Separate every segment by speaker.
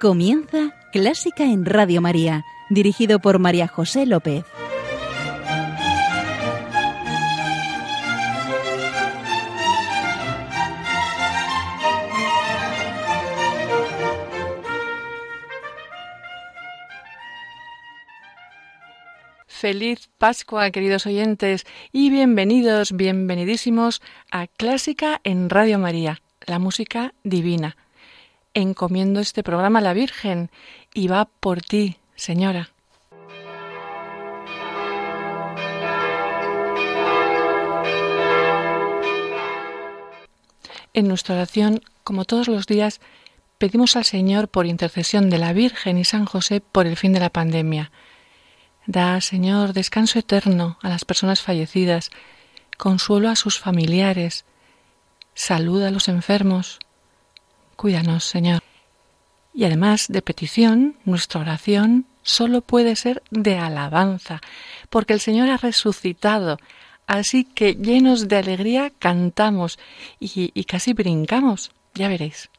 Speaker 1: Comienza Clásica en Radio María, dirigido por María José López.
Speaker 2: Feliz Pascua, queridos oyentes, y bienvenidos, bienvenidísimos a Clásica en Radio María, la música divina encomiendo este programa a la Virgen y va por ti, Señora. En nuestra oración, como todos los días, pedimos al Señor por intercesión de la Virgen y San José por el fin de la pandemia. Da, Señor, descanso eterno a las personas fallecidas, consuelo a sus familiares, salud a los enfermos, Cuídanos, Señor. Y además de petición, nuestra oración solo puede ser de alabanza, porque el Señor ha resucitado. Así que llenos de alegría cantamos y, y casi brincamos. Ya veréis.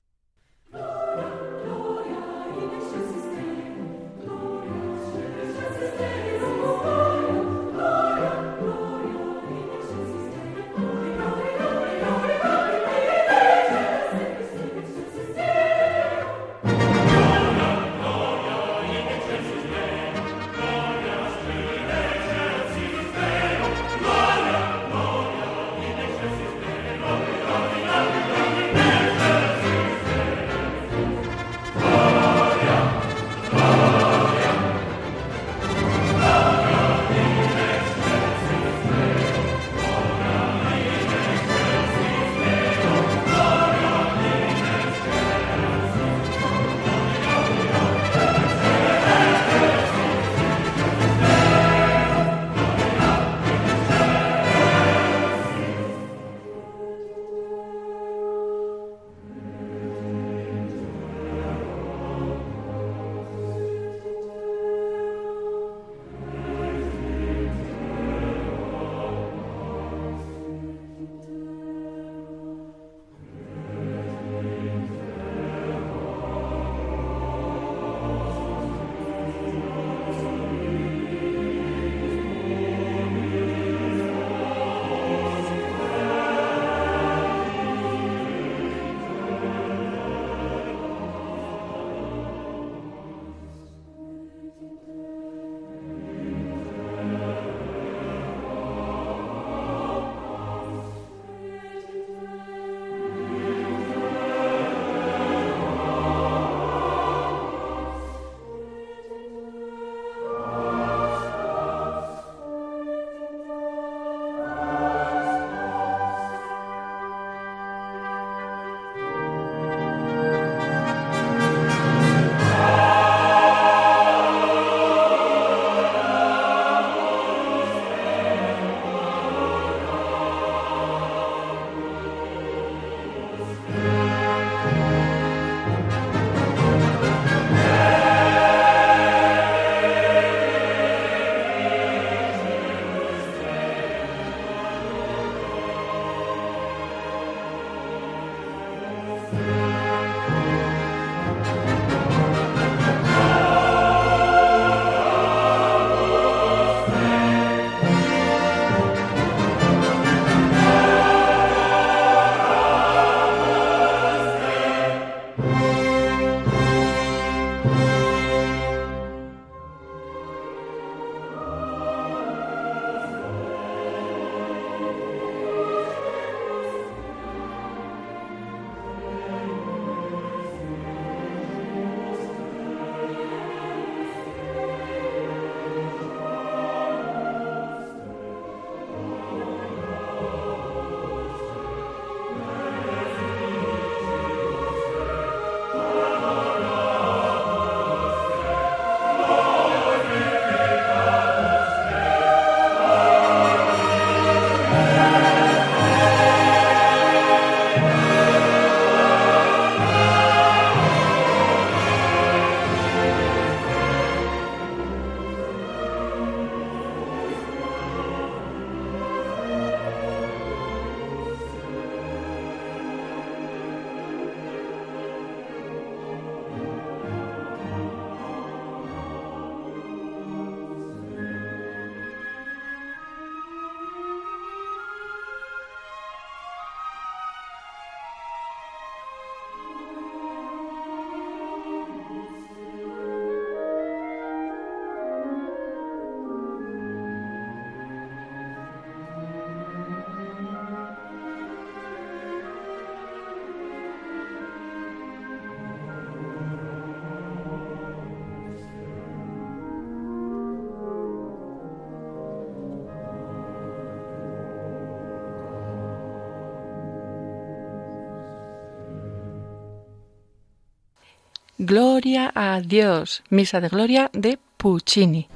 Speaker 2: Gloria a Dios, Misa de Gloria de Puccini.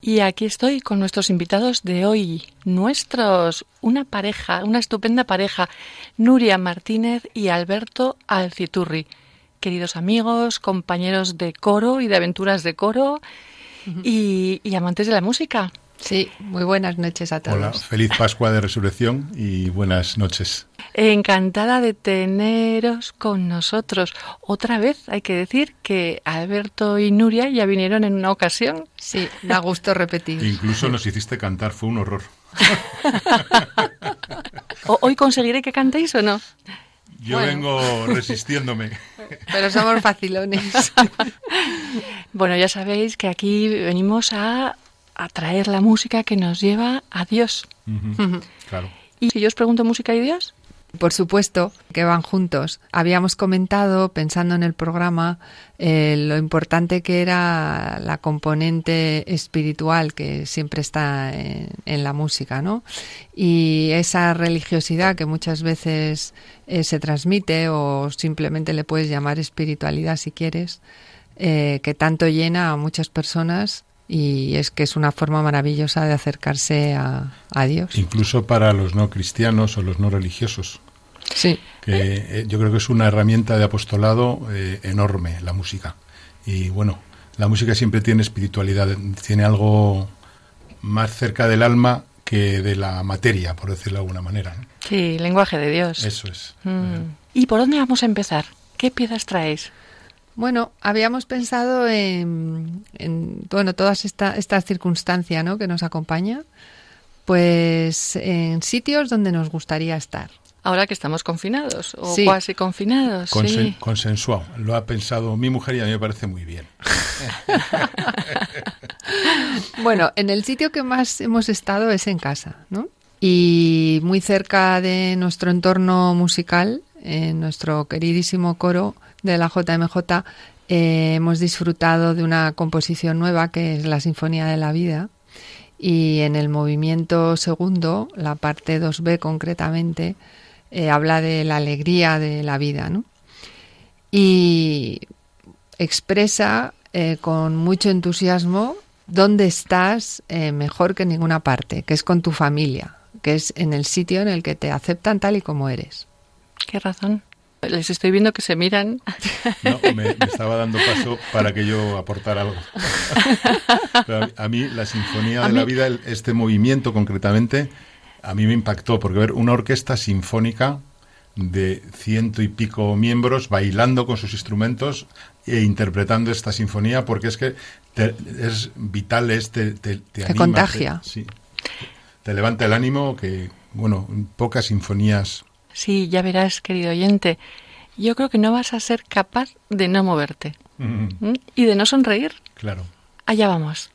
Speaker 2: Y aquí estoy con nuestros invitados de hoy, nuestros, una pareja, una estupenda pareja, Nuria Martínez y Alberto Alciturri. Queridos amigos, compañeros de coro y de aventuras de coro y, y amantes de la música.
Speaker 3: Sí, muy buenas noches a todos.
Speaker 4: Hola, feliz Pascua de Resurrección y buenas noches.
Speaker 2: Encantada de teneros con nosotros. Otra vez hay que decir que Alberto y Nuria ya vinieron en una ocasión.
Speaker 3: Sí, da gusto repetir.
Speaker 4: Incluso nos hiciste cantar, fue un horror.
Speaker 2: ¿Hoy conseguiré que cantéis o no?
Speaker 4: Yo vengo resistiéndome.
Speaker 3: Pero somos facilones.
Speaker 2: bueno, ya sabéis que aquí venimos a atraer la música que nos lleva a Dios.
Speaker 4: Claro.
Speaker 2: ¿Y si yo os pregunto música y Dios?
Speaker 3: Por supuesto que van juntos. Habíamos comentado, pensando en el programa, eh, lo importante que era la componente espiritual que siempre está en, la música, ¿no? Y esa religiosidad que muchas veces eh, se transmite o simplemente le puedes llamar espiritualidad si quieres, eh, que tanto llena a muchas personas y es que es una forma maravillosa de acercarse a, Dios.
Speaker 4: Incluso para los no cristianos o los no religiosos.
Speaker 3: Sí.
Speaker 4: Que eh, yo creo que es una herramienta de apostolado eh, enorme la música. Y bueno, la música siempre tiene espiritualidad, tiene algo más cerca del alma que de la materia, por decirlo de alguna manera.
Speaker 2: Sí, lenguaje de Dios.
Speaker 4: Eso es.
Speaker 2: Mm. Eh. ¿Y por dónde vamos a empezar? ¿Qué piezas traéis?
Speaker 3: Bueno, habíamos pensado en, bueno, todas esta, esta circunstancia ¿no? que nos acompaña, pues en sitios donde nos gustaría estar.
Speaker 2: Ahora que estamos confinados o casi confinados. sí.
Speaker 4: Consensuado. Lo ha pensado mi mujer y a mí me parece muy bien.
Speaker 3: bueno, en el sitio que más hemos estado es en casa, ¿no? Y muy cerca de nuestro entorno musical, en nuestro queridísimo coro, de la JMJ eh, hemos disfrutado de una composición nueva que es la Sinfonía de la Vida y en el movimiento segundo, la parte 2B concretamente, eh, habla de la alegría de la vida ¿no? y expresa eh, con mucho entusiasmo dónde estás mejor que en ninguna parte, que es con tu familia, que es en el sitio en el que te aceptan tal y como eres.
Speaker 2: ¿Qué razón? Les estoy viendo que se miran.
Speaker 4: No, me, estaba dando paso para que yo aportara algo. a, mí la Sinfonía de la Vida, este movimiento concretamente, a mí me impactó, porque ver una orquesta sinfónica de ciento y pico miembros bailando con sus instrumentos e interpretando esta sinfonía, porque es que es vital, es, te, te, te,
Speaker 3: contagia.
Speaker 4: sí, te levanta el ánimo que, bueno, pocas sinfonías
Speaker 2: Sí, ya verás, querido oyente. Yo creo que no vas a ser capaz de no moverte ¿Mm? y de no sonreír.
Speaker 4: Claro.
Speaker 2: Allá vamos.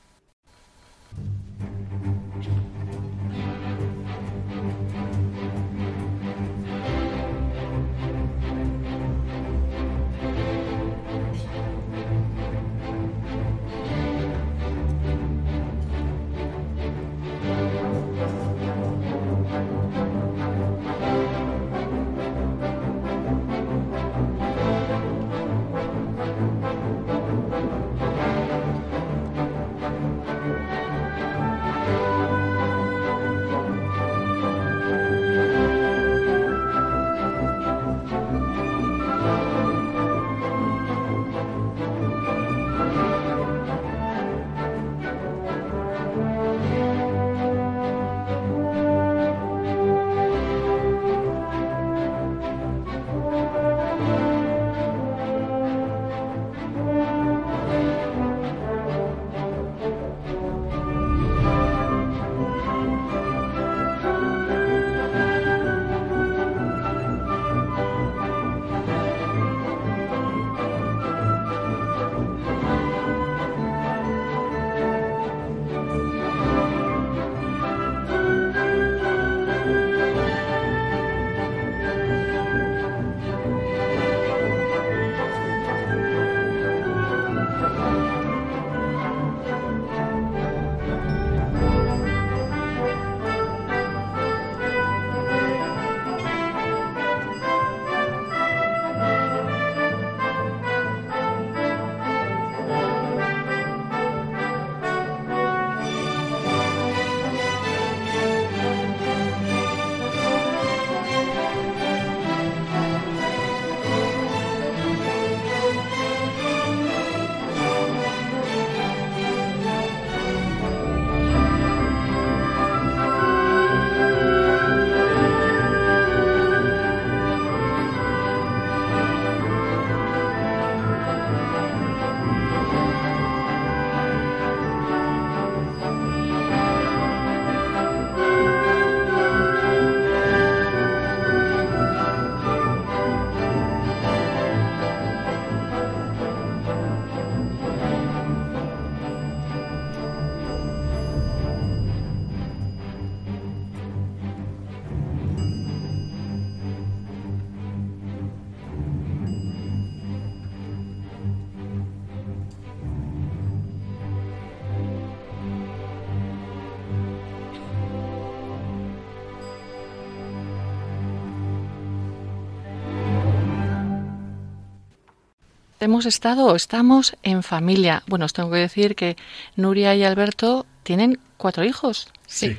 Speaker 2: Hemos estado o estamos en familia. Bueno, os tengo que decir que Nuria y Alberto tienen cuatro hijos.
Speaker 4: Sí.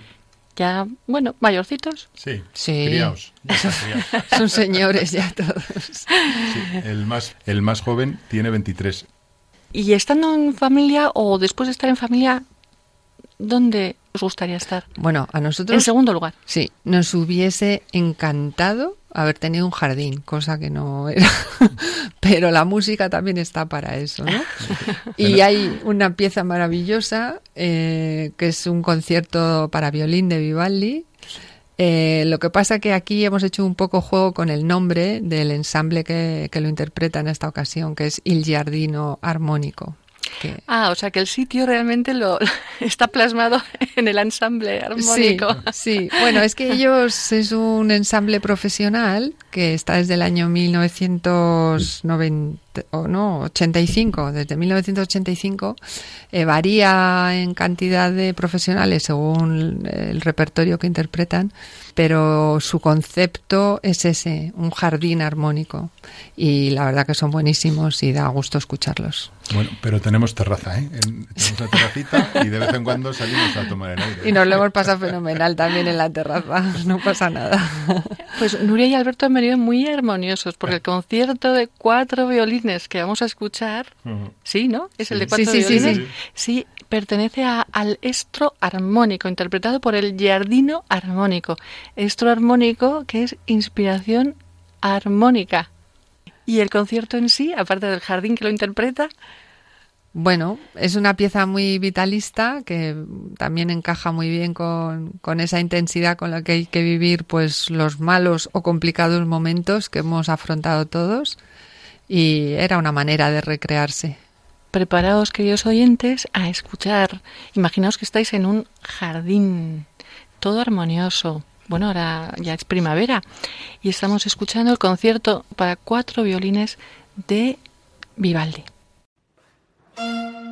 Speaker 2: Ya, bueno, mayorcitos.
Speaker 4: Sí,
Speaker 3: Sí.
Speaker 4: criaos.
Speaker 3: Son señores ya todos.
Speaker 4: Sí, el, más, el más joven tiene 23.
Speaker 2: Y estando en familia o después de estar en familia, ¿dónde os gustaría estar?
Speaker 3: Bueno, a
Speaker 2: En
Speaker 3: nosotros
Speaker 2: segundo lugar.
Speaker 3: sí, nos hubiese encantado haber tenido un jardín, cosa que no era. Pero la música también está para eso, ¿no? Y hay una pieza maravillosa eh, que es un concierto para violín de Vivaldi. Eh, lo que pasa que aquí hemos hecho un poco juego con el nombre del ensamble que, que lo interpreta en esta ocasión, que es Il Giardino Armónico. Que-
Speaker 2: Ah, o sea que el sitio realmente lo está plasmado en el ensamble armónico.
Speaker 3: Sí, sí. Bueno, es que ellos es un ensamble profesional que está desde el año 1990 o no, 85, desde 1985 eh, varía en cantidad de profesionales según el repertorio que interpretan, pero su concepto es ese, un jardín armónico y la verdad que son buenísimos y da gusto escucharlos.
Speaker 4: Bueno, pero tenemos terraza, ¿eh? En- tenemos una terracita y de vez en cuando salimos a tomar el aire.
Speaker 3: Y nos lo hemos pasado fenomenal también en la terraza, no pasa nada.
Speaker 2: Pues Nuria y Alberto han venido muy armoniosos porque el concierto de cuatro violines que vamos a escuchar, sí, ¿no? Es el de
Speaker 4: Sí.
Speaker 2: cuatro
Speaker 3: Sí, sí, sí,
Speaker 2: violines. Sí, pertenece a- al estro armónico, interpretado por el Giardino armónico. Estro armónico que es inspiración armónica. Y el concierto en sí, aparte del jardín que lo interpreta,
Speaker 3: Bueno, es una pieza muy vitalista que también encaja muy bien con, esa intensidad con la que hay que vivir pues los malos o complicados momentos que hemos afrontado todos y era una manera de recrearse.
Speaker 2: preparaos, queridos oyentes, a escuchar. Imaginaos que estáis en un jardín, todo armonioso. Bueno, ahora ya es primavera y estamos escuchando el concierto para cuatro violines de Vivaldi. Música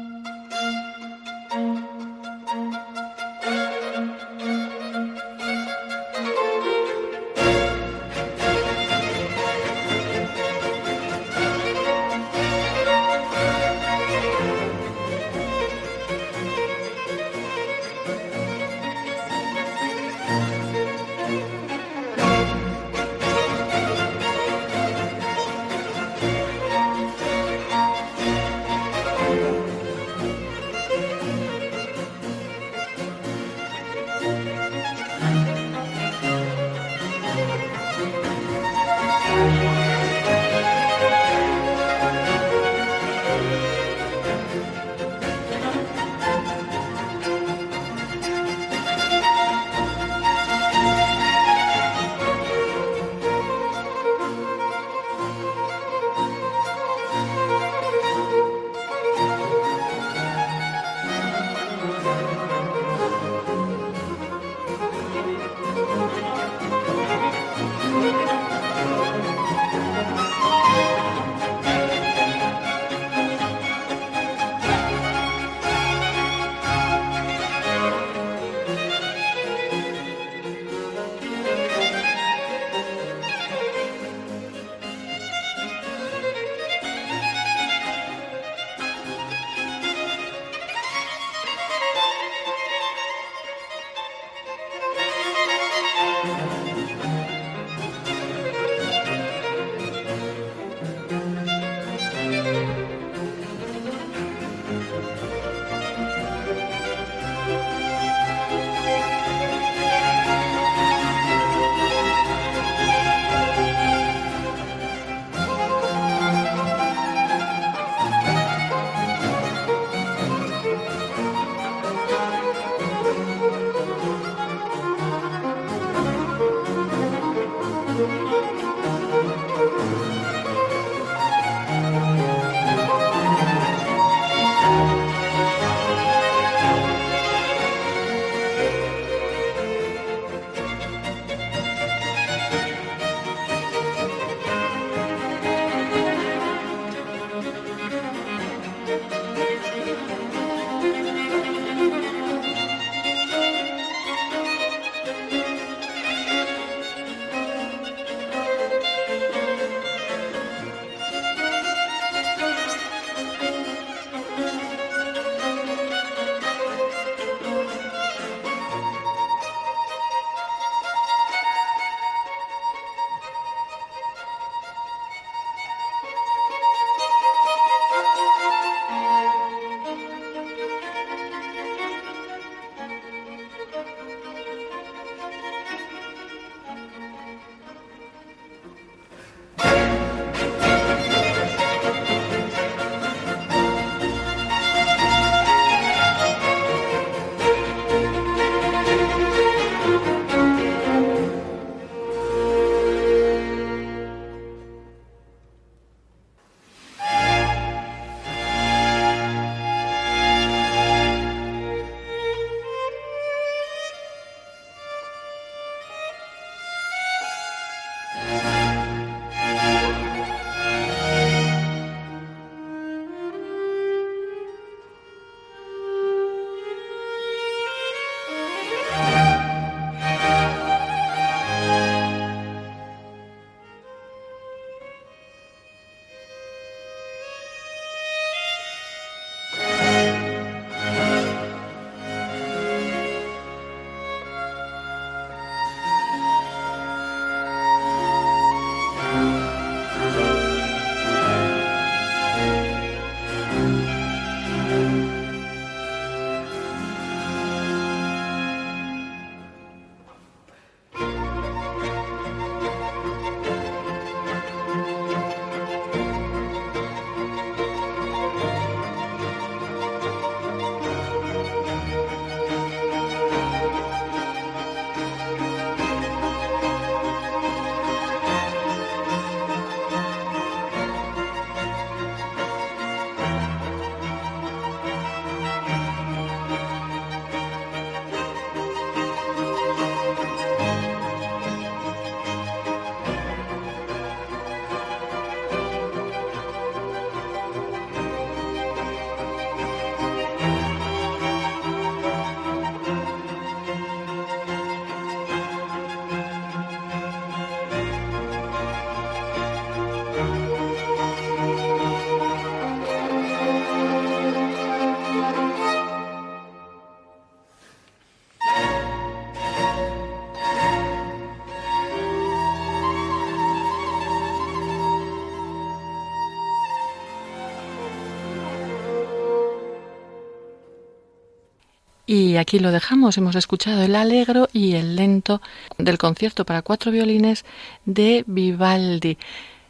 Speaker 2: Y aquí lo dejamos. Hemos escuchado el alegro y el lento del concierto para cuatro violines de Vivaldi.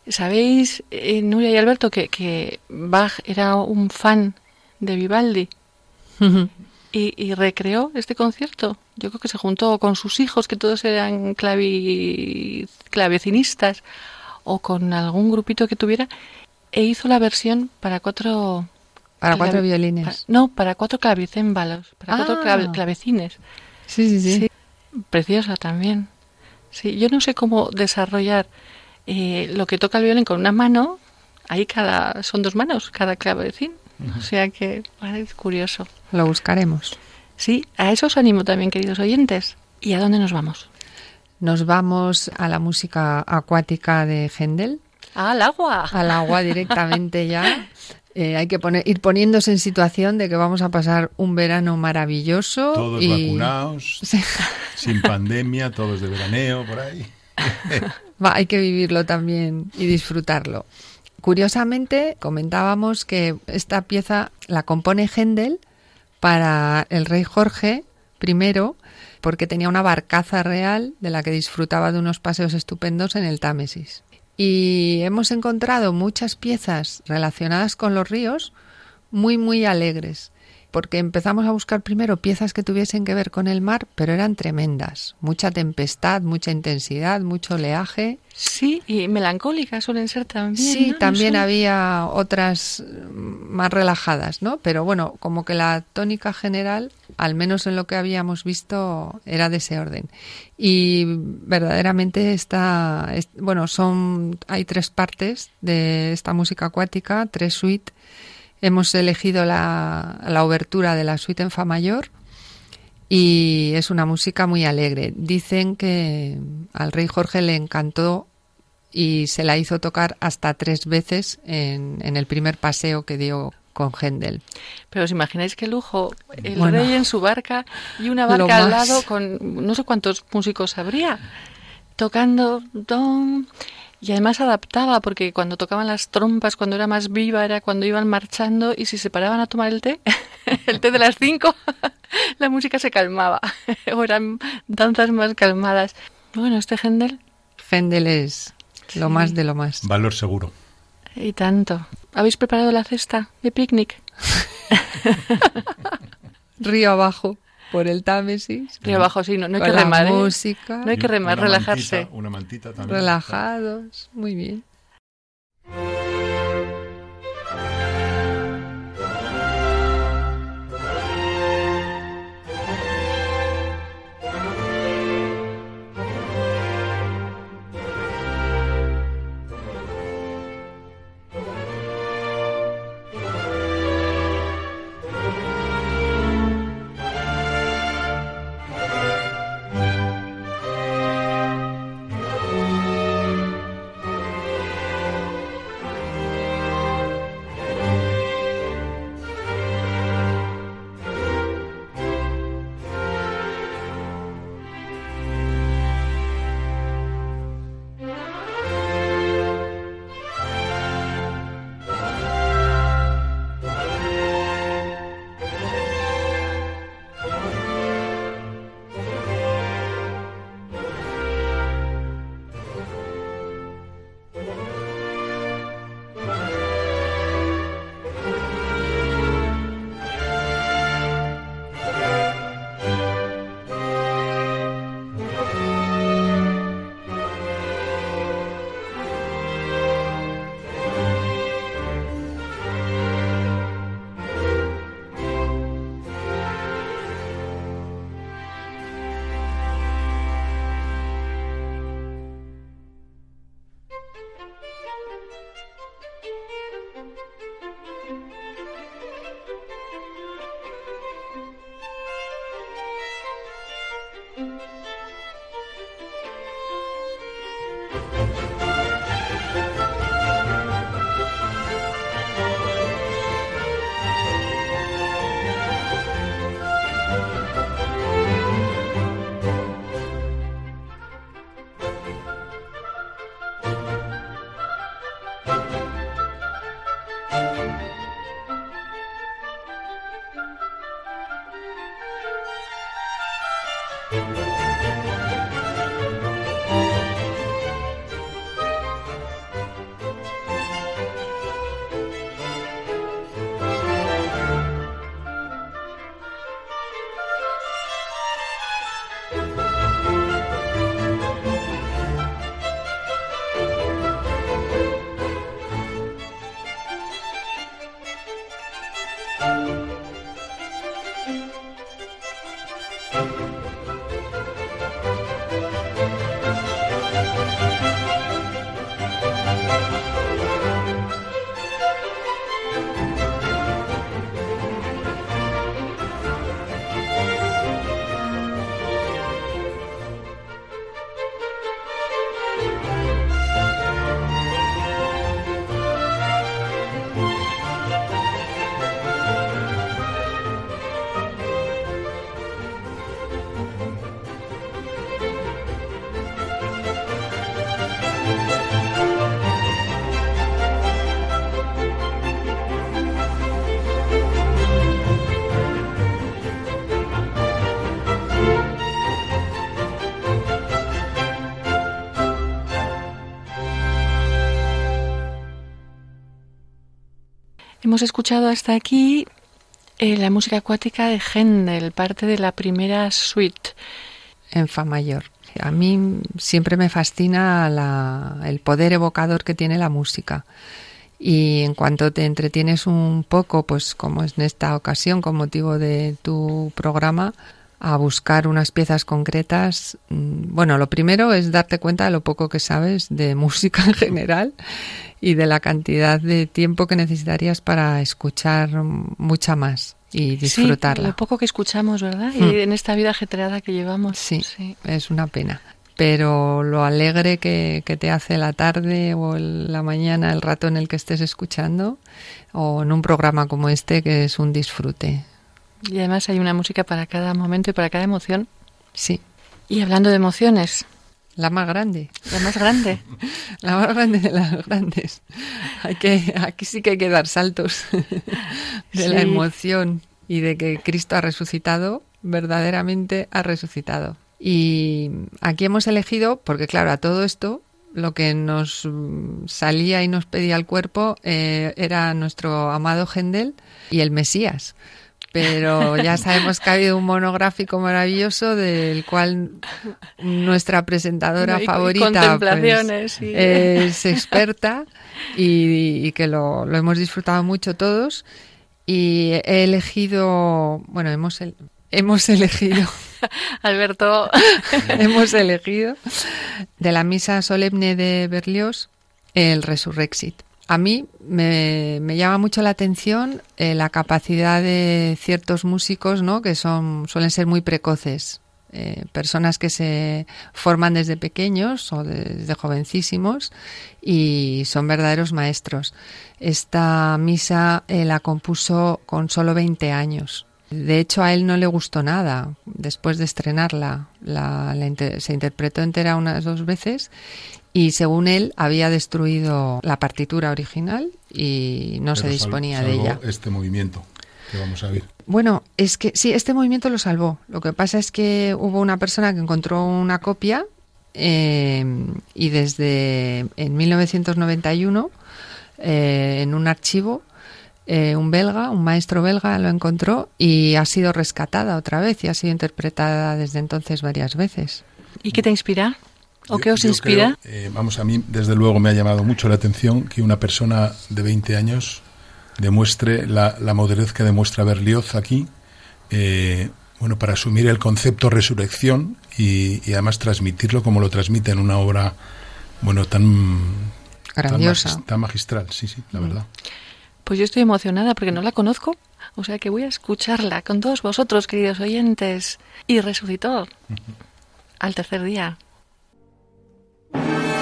Speaker 2: ¿Sabéis, eh, Nuria y Alberto, que, que Bach era un fan de Vivaldi? y, recreó este concierto. Yo creo que se juntó con sus hijos, que todos eran clavi, clavecinistas, o con algún grupito que tuviera, e hizo la versión para cuatro...
Speaker 3: Para cuatro violines.
Speaker 2: no, para cuatro clavicémbalos, para cuatro ah. clavecines.
Speaker 3: Sí, sí, sí,
Speaker 2: Preciosa también. Sí, yo no sé cómo desarrollar eh, lo que toca el violín con una mano. Ahí cada son dos manos, cada clavecín. O sea que es curioso.
Speaker 3: Lo buscaremos.
Speaker 2: Sí, a eso os animo también, queridos oyentes. ¿Y a dónde nos vamos?
Speaker 3: Nos vamos a la música acuática de Händel.
Speaker 2: al agua.
Speaker 3: Al agua directamente ya. Eh, hay que poner, ir poniéndose en situación de que vamos a pasar un verano maravilloso.
Speaker 4: Todos vacunados, sin pandemia, todos de veraneo, por ahí.
Speaker 3: hay que vivirlo también y disfrutarlo. Curiosamente, comentábamos que esta pieza la compone Händel para el rey Jorge I porque tenía una barcaza real de la que disfrutaba de unos paseos estupendos en el Támesis. Y hemos encontrado muchas piezas relacionadas con los ríos muy, muy alegres porque empezamos a buscar primero piezas que tuviesen que ver con el mar, pero eran tremendas. Mucha tempestad, mucha intensidad, mucho oleaje.
Speaker 2: Sí, y melancólicas suelen ser también.
Speaker 3: Sí, también había otras más relajadas, ¿no? Pero bueno, como que la tónica general, al menos en lo que habíamos visto, era de ese orden. Y verdaderamente está, bueno, son, hay tres partes de esta música acuática, tres suites Hemos elegido la, la obertura de la suite en Fa mayor y es una música muy alegre. Dicen que al rey Jorge le encantó y se la hizo tocar hasta tres veces en, en el primer paseo que dio con Händel.
Speaker 2: Pero os imagináis qué lujo, el rey en su barca y una barca al lado con no sé cuántos músicos habría tocando don y además adaptaba, porque cuando tocaban las trompas, cuando era más viva, era cuando iban marchando y si se paraban a tomar el té, el té de las cinco, la música se calmaba. o eran danzas más calmadas. Bueno, este Händel.
Speaker 3: Händel es lo más de lo más.
Speaker 4: Valor seguro.
Speaker 2: Y tanto. ¿Habéis preparado la cesta de picnic?
Speaker 3: Río abajo por el Támesis.
Speaker 2: Río abajo, sí, no, hay que remar.
Speaker 3: ¿eh? música.
Speaker 2: No hay que remar, relajarse.
Speaker 4: una mantita también.
Speaker 3: Relajados, muy bien.
Speaker 2: Hemos escuchado hasta aquí eh, la música acuática de Händel, parte de la primera suite.
Speaker 3: En Fa mayor. A mí siempre me fascina el poder evocador que tiene la música. Y en cuanto te entretienes un poco, pues como es en esta ocasión, con motivo de tu programa, a buscar unas piezas concretas. Mm, bueno, lo primero es darte cuenta de lo poco que sabes de música en general y de la cantidad de tiempo que necesitarías para escuchar mucha más y disfrutarla.
Speaker 2: Sí, lo poco que escuchamos, ¿verdad? Y hmm. en esta vida ajetreada que llevamos.
Speaker 3: Sí, es una pena. Pero lo alegre que, que, te hace la tarde o la mañana, el rato en el que estés escuchando, o en un programa como este, que es un disfrute.
Speaker 2: Y además hay una música para cada momento y para cada emoción.
Speaker 3: Sí.
Speaker 2: Y hablando de emociones,
Speaker 3: la más grande.
Speaker 2: La más grande.
Speaker 3: La más grande de las grandes. Hay que, aquí sí que hay que dar saltos de la emoción y de que Cristo ha resucitado, verdaderamente ha resucitado. Y aquí hemos elegido, porque claro, a todo esto lo que nos salía y nos pedía el cuerpo eh, era nuestro amado Gendel y el Mesías pero ya sabemos que ha habido un monográfico maravilloso del cual nuestra presentadora favorita pues, es experta y, que lo, hemos disfrutado mucho todos. Y he elegido, bueno, hemos, hemos elegido.
Speaker 2: Alberto.
Speaker 3: hemos elegido de la misa solemne de Berlioz el Resurrexit. A mí me, llama mucho la atención eh, la capacidad de ciertos músicos, ¿no? Que son suelen ser muy precoces, eh, personas que se forman desde pequeños o desde jovencísimos y son verdaderos maestros. Esta misa eh, la compuso con solo 20 años. De hecho, a él no le gustó nada después de estrenarla. se interpretó entera unas dos veces y según él había destruido la partitura original y no se disponía de ella.
Speaker 4: Este movimiento que vamos a ver.
Speaker 3: Bueno, es que sí, este movimiento lo salvó. Lo que pasa es que hubo una persona que encontró una copia eh, y desde en 1991 eh, en un archivo eh, un belga, un maestro belga lo encontró y ha sido rescatada otra vez y ha sido interpretada desde entonces varias veces.
Speaker 2: ¿Y qué te inspira? ¿O qué os inspira?
Speaker 4: Eh, vamos, a mí desde luego me ha llamado mucho la atención que una persona de 20 años demuestre la, la madurez que demuestra Berlioz aquí, eh, bueno, para asumir el concepto resurrección y, además transmitirlo como lo transmite en una obra, bueno, tan
Speaker 3: grandiosa,
Speaker 4: tan, magistral, sí, sí, la mm. verdad.
Speaker 2: Pues yo estoy emocionada porque no la conozco, o sea que voy a escucharla con todos vosotros, queridos oyentes, y resucitó al tercer día. Thank you.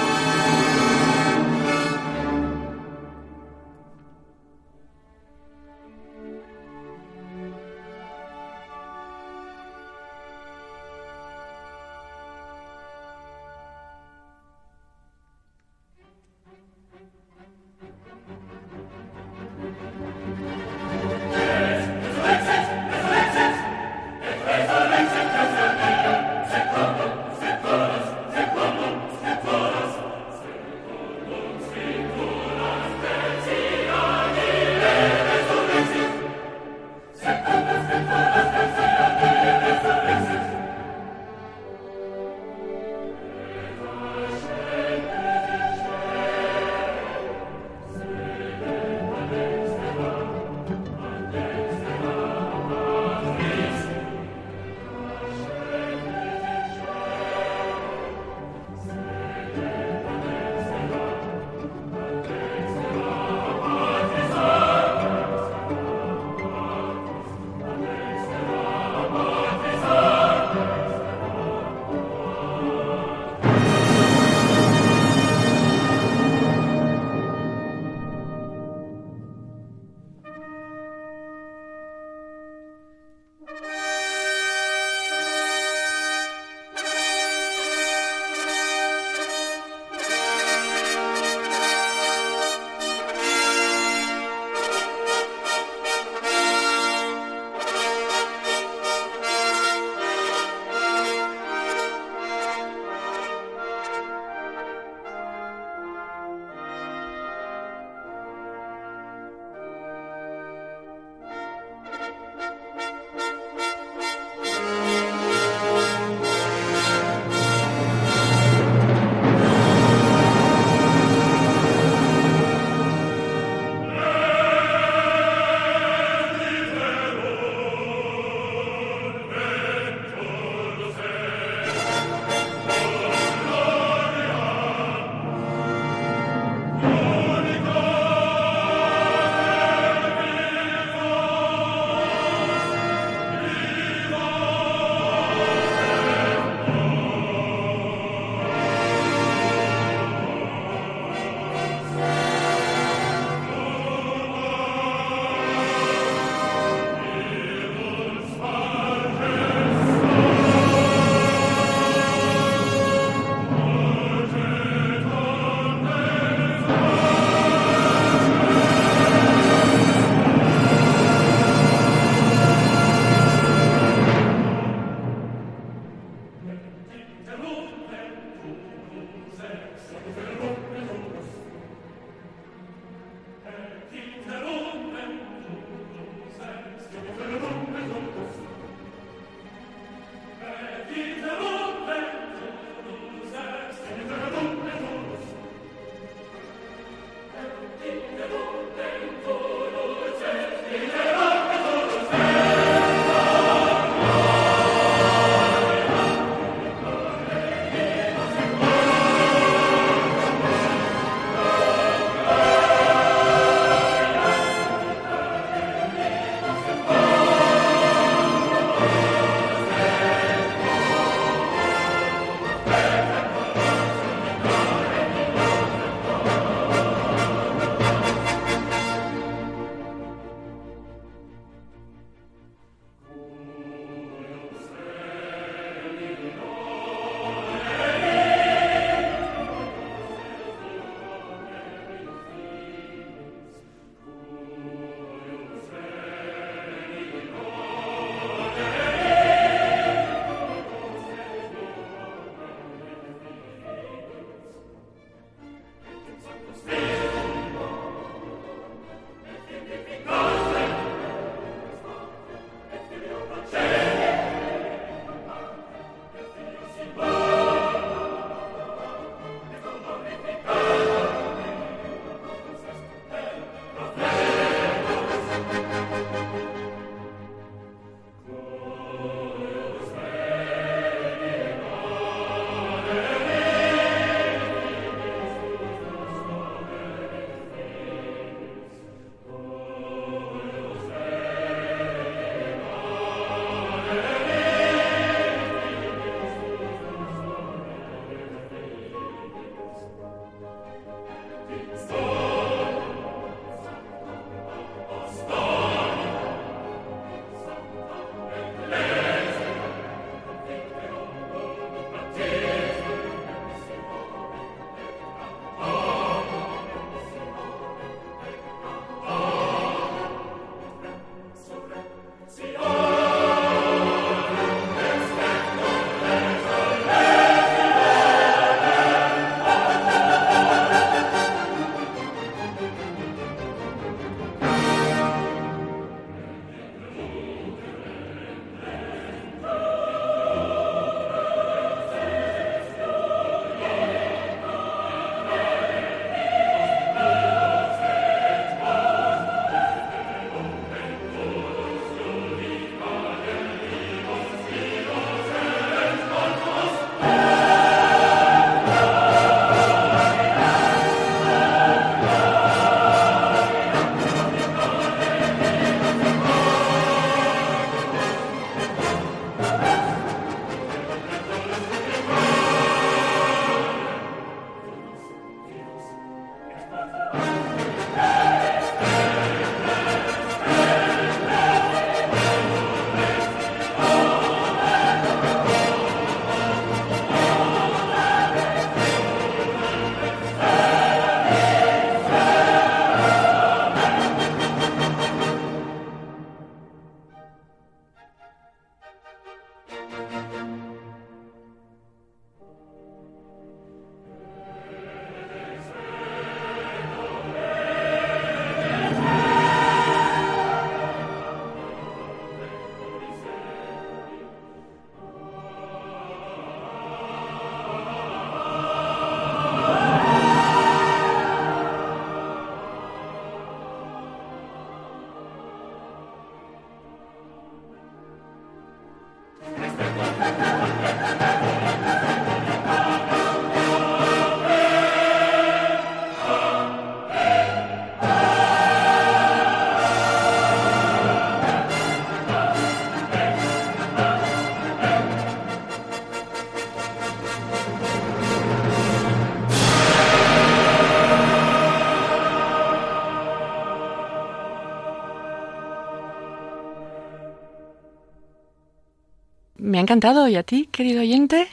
Speaker 2: Me ha encantado. ¿Y a ti, querido oyente?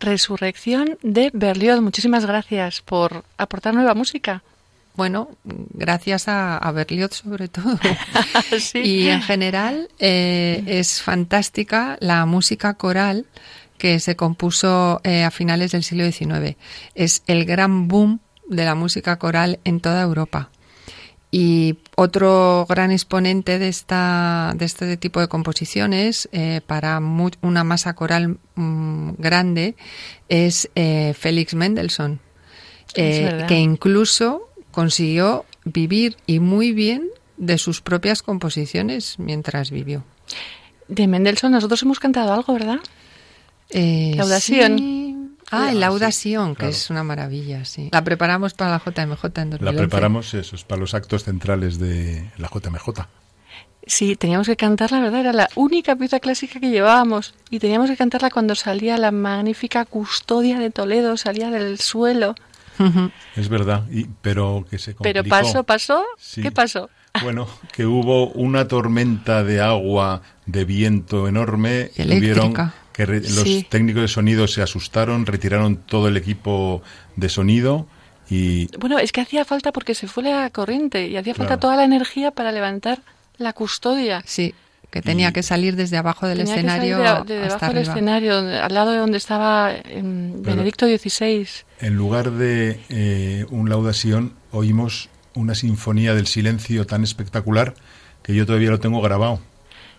Speaker 2: Resurrección de Berlioz. Muchísimas gracias por aportar nueva música.
Speaker 3: Bueno, gracias a, Berlioz sobre todo. Y en general eh, es fantástica la música coral que se compuso eh, a finales del siglo XIX. Es el gran boom de la música coral en toda Europa. Y otro gran exponente de, esta, de este tipo de composiciones eh, para una masa coral mm, grande es Félix Mendelssohn, que incluso consiguió vivir y muy bien de sus propias composiciones mientras vivió.
Speaker 2: De Mendelssohn nosotros hemos cantado algo, ¿verdad?
Speaker 3: Eh, Laudación. Ah, el Laudación, que es una maravilla, sí. La preparamos para la JMJ en 2011.
Speaker 4: La preparamos, eso, para los actos centrales de la JMJ.
Speaker 2: Sí, teníamos que cantarla, ¿verdad? Era la única pieza clásica que llevábamos. Y teníamos que cantarla cuando salía la magnífica custodia de Toledo, salía del suelo.
Speaker 4: Es verdad, y, pero que se complicó.
Speaker 2: Pero pasó, pasó. ¿Qué pasó?
Speaker 4: Bueno, que hubo una tormenta de agua, de viento enorme. Tuvieron que los técnicos de sonido se asustaron, retiraron todo el equipo de sonido y...
Speaker 2: Bueno, es que hacía falta porque se fue la corriente y hacía falta toda la energía para levantar la custodia.
Speaker 3: Sí que tenía que salir desde abajo del escenario
Speaker 2: de, debajo del escenario al lado de donde estaba em, Benedicto XVI
Speaker 4: en lugar de eh, un laudación oímos una sinfonía del silencio tan espectacular que yo todavía lo tengo grabado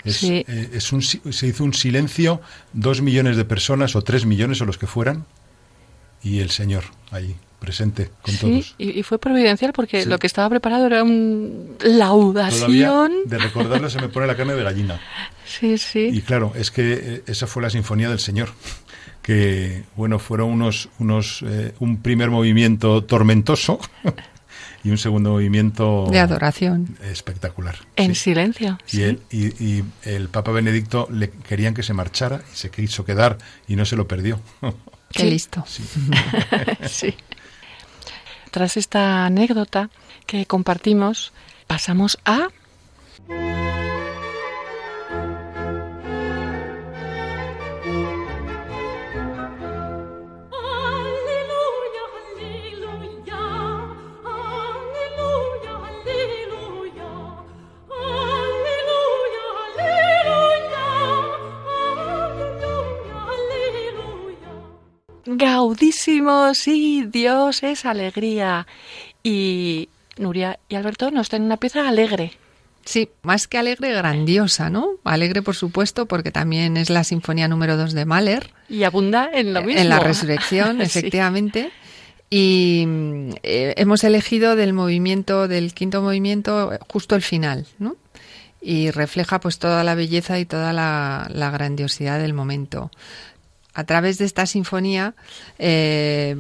Speaker 4: es, eh, es un, se hizo un silencio dos millones de personas o tres millones o los que fueran y el señor allí presente con todos.
Speaker 2: Y, y, fue providencial porque lo que estaba preparado era un laudación.
Speaker 4: de recordarlo se me pone la carne de gallina.
Speaker 2: Sí, sí.
Speaker 4: Y claro, es que eh, esa fue la sinfonía del Señor, que bueno, fueron unos, unos eh, un primer movimiento tormentoso y un segundo movimiento
Speaker 3: de adoración
Speaker 4: espectacular.
Speaker 2: En silencio.
Speaker 4: Y, el, y, el Papa Benedicto le querían que se marchara y se quiso quedar y no se lo perdió.
Speaker 3: Qué listo.
Speaker 2: sí. Tras esta anécdota que compartimos, pasamos a... gaudísimo, sí, Dios es alegría. Y Nuria y Alberto nos tienen una pieza alegre.
Speaker 3: Sí, más que alegre, grandiosa, ¿no? Alegre, por supuesto, porque también es la sinfonía número 2 de Mahler.
Speaker 2: Y abunda en lo mismo.
Speaker 3: En la resurrección, efectivamente. Y eh, hemos elegido del movimiento, del quinto movimiento, justo el final, ¿no? Y refleja pues toda la belleza y toda la, la grandiosidad del momento a través de esta sinfonía, eh,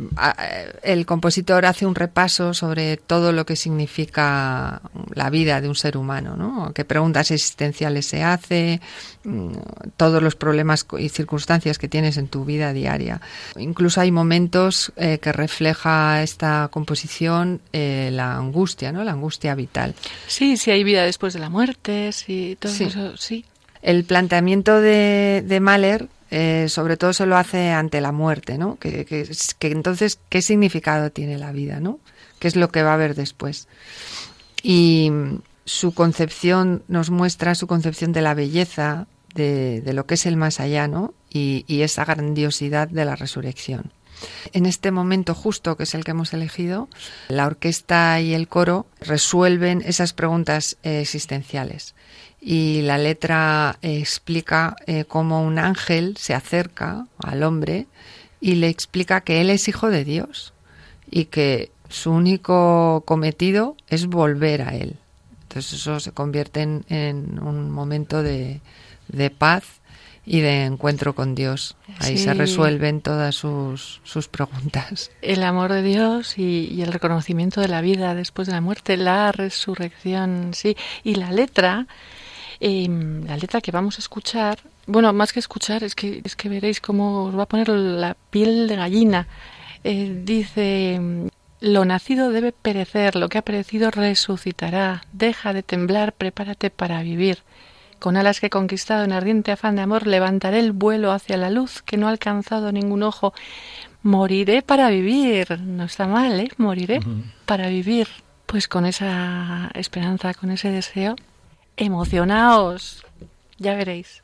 Speaker 3: el compositor hace un repaso sobre todo lo que significa la vida de un ser humano, ¿no? qué preguntas existenciales se hace, mm, todos los problemas y circunstancias que tienes en tu vida diaria. Incluso hay momentos eh, que refleja esta composición eh, la angustia, ¿no? la angustia vital.
Speaker 2: Sí, si hay vida después de la muerte, sí, todo eso, sí.
Speaker 3: El planteamiento de, Mahler eh, sobre todo se lo hace ante la muerte, ¿no? Que, entonces, ¿qué significado tiene la vida, ¿no? ¿Qué es lo que va a haber después? Y su concepción nos muestra su concepción de la belleza, de, lo que es el más allá, ¿no? Y, esa grandiosidad de la resurrección. En este momento justo, que es el que hemos elegido, la orquesta y el coro resuelven esas preguntas existenciales y la letra explica eh, cómo un ángel se acerca al hombre y le explica que él es hijo de Dios y que su único cometido es volver a él. Entonces eso se convierte en, un momento de, paz y de encuentro con Dios. Ahí se resuelven todas sus, sus, preguntas.
Speaker 2: El amor de Dios y, y, el reconocimiento de la vida después de la muerte, la resurrección, sí. Y la letra Em, la letra que vamos a escuchar, bueno, más que escuchar, es que, es que veréis cómo os va a poner la piel de gallina. Eh, dice, lo nacido debe perecer, lo que ha perecido resucitará. Deja de temblar, prepárate para vivir. Con alas que he conquistado en ardiente afán de amor, levantaré el vuelo hacia la luz que no ha alcanzado ningún ojo. Moriré para vivir. No está mal, ¿eh? Moriré para vivir. Pues con esa esperanza, con ese deseo, emocionaos. Ya veréis.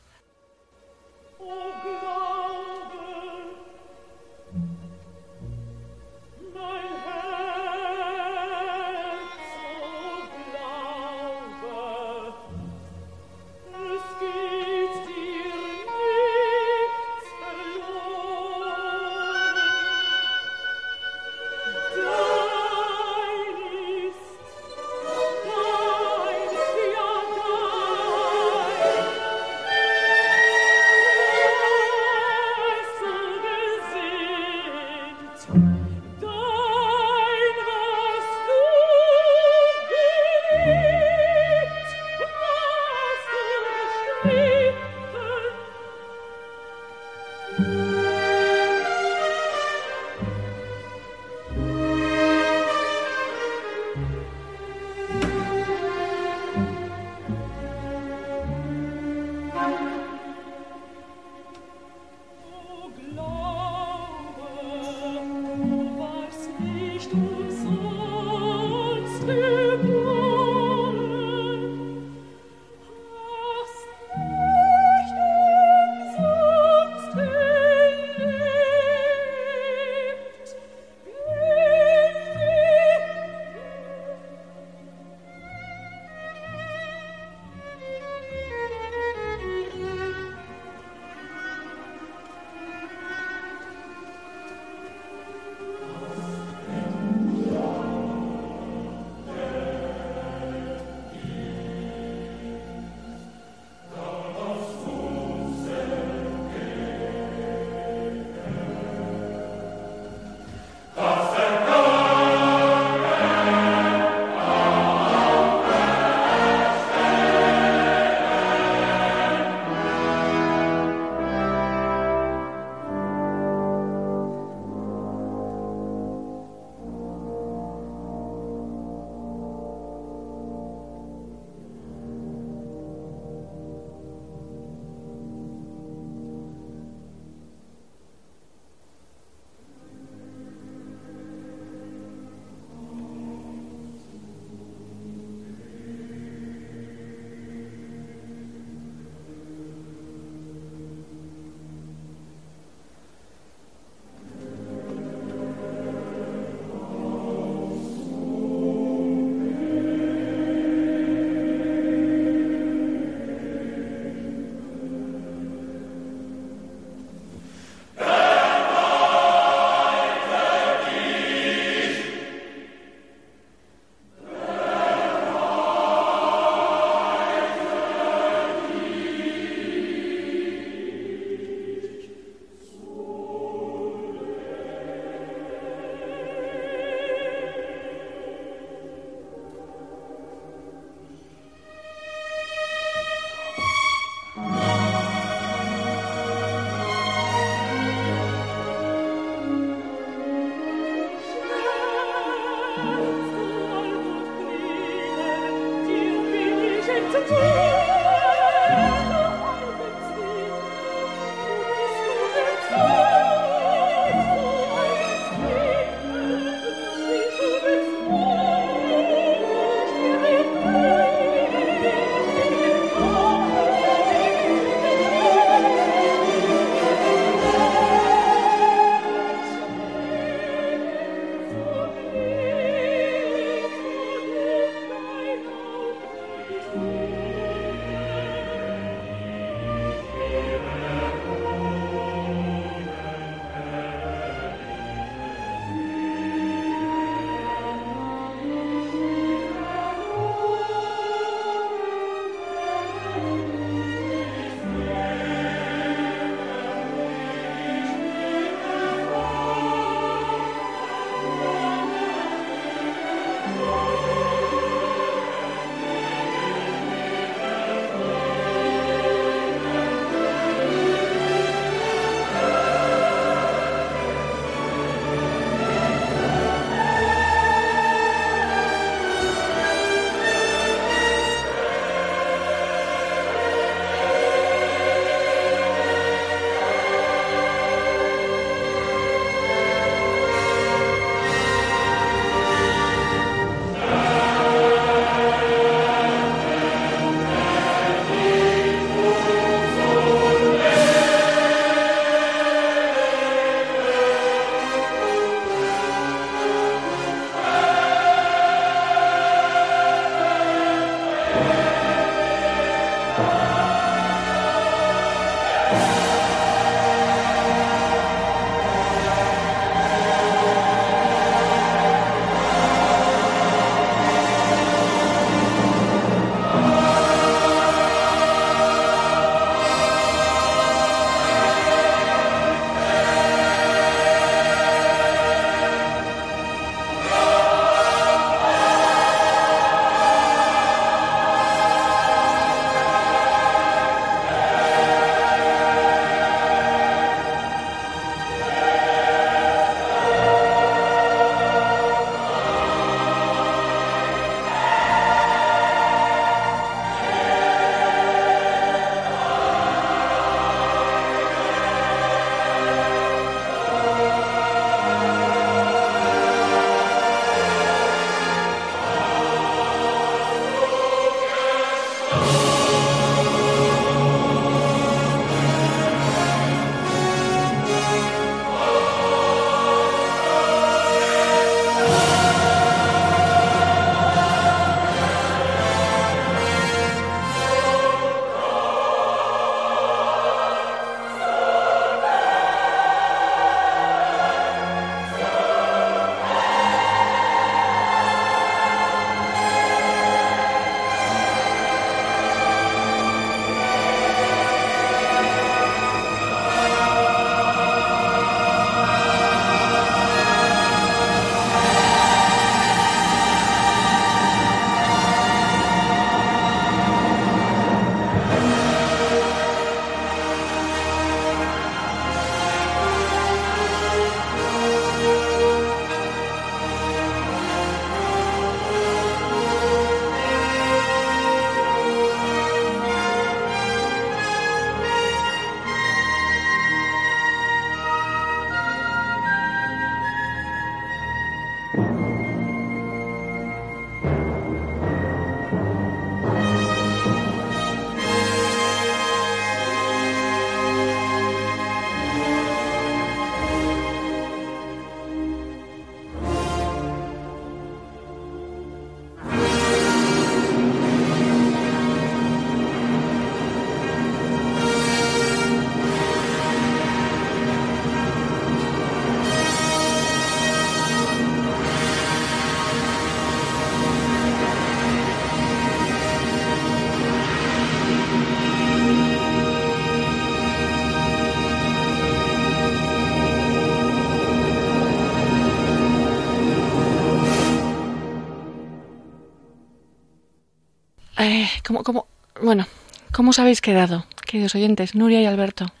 Speaker 2: Eh, ¿cómo, bueno, ¿cómo os habéis quedado, queridos oyentes, Nuria y Alberto?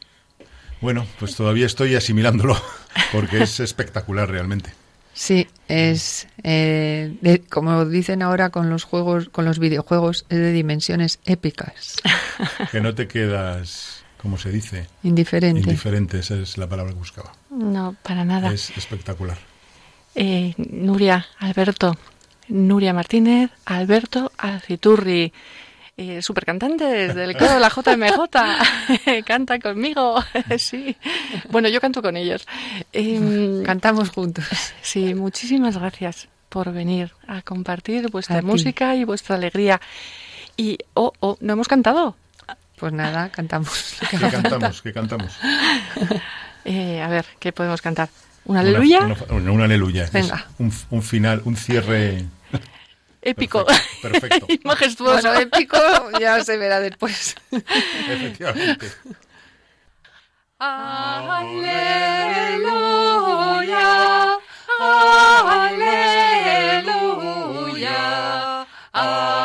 Speaker 4: Bueno, pues todavía estoy asimilándolo, porque es espectacular realmente.
Speaker 3: Sí, es eh, como dicen ahora con los juegos, con los videojuegos, es de dimensiones épicas.
Speaker 4: Que no te quedas, ¿cómo se dice?
Speaker 3: Indiferente.
Speaker 4: Indiferente, esa es la palabra que buscaba.
Speaker 2: No, para nada.
Speaker 4: Es espectacular.
Speaker 2: Eh, Nuria, Alberto, Nuria Martínez, Alberto Alciturri, eh, supercantantes del coro de la JMJ. Canta conmigo, sí. Bueno, yo canto con ellos.
Speaker 3: Em, Cantamos juntos.
Speaker 2: Sí, muchísimas gracias por venir a compartir vuestra música y vuestra alegría. Y, oh, oh, ¿no hemos cantado?
Speaker 3: Pues nada, cantamos.
Speaker 4: ¿Qué cantamos? ¿Qué cantamos?
Speaker 2: Eh, a ver, ¿qué podemos cantar? ¿Un aleluya?
Speaker 4: Una, aleluya. Venga. Un, final, un cierre.
Speaker 2: Épico.
Speaker 4: Perfecto.
Speaker 2: y majestuoso.
Speaker 3: épico ya se verá después.
Speaker 4: Efectivamente.
Speaker 3: Aleluya. Aleluya. Aleluya.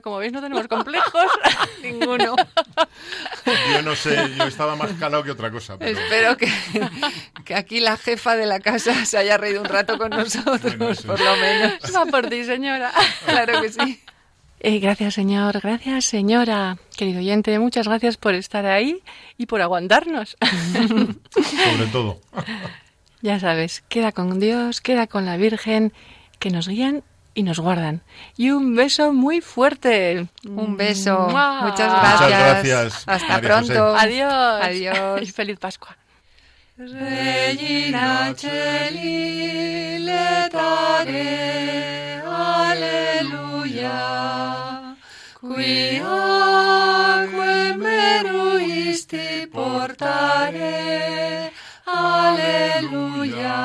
Speaker 2: Como veis no tenemos complejos ninguno.
Speaker 4: Yo no sé, yo estaba más calado que otra cosa.
Speaker 3: Espero que, que, aquí la jefa de la casa se haya reído un rato con nosotros, por lo menos.
Speaker 2: Va por ti, señora.
Speaker 3: Claro que sí.
Speaker 2: Eh, gracias, señor. Gracias, señora. Querido oyente, muchas gracias por estar ahí y por aguantarnos.
Speaker 4: Sobre todo.
Speaker 2: Ya sabes, queda con Dios, queda con la Virgen, que nos guían y nos guardan. Y un beso muy fuerte.
Speaker 3: Un beso. Muchas gracias.
Speaker 4: Muchas gracias.
Speaker 3: Hasta pronto.
Speaker 2: Adiós.
Speaker 3: Adiós.
Speaker 2: Y feliz Pascua.
Speaker 3: Regina Celi letare, alleluia, qui acque meruisti portare, alleluia.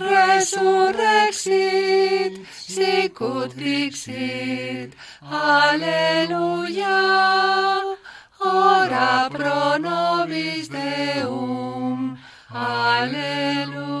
Speaker 3: Resurrexit, sicut dixit, Alleluia. Ora pro nobis Deum, Alleluia.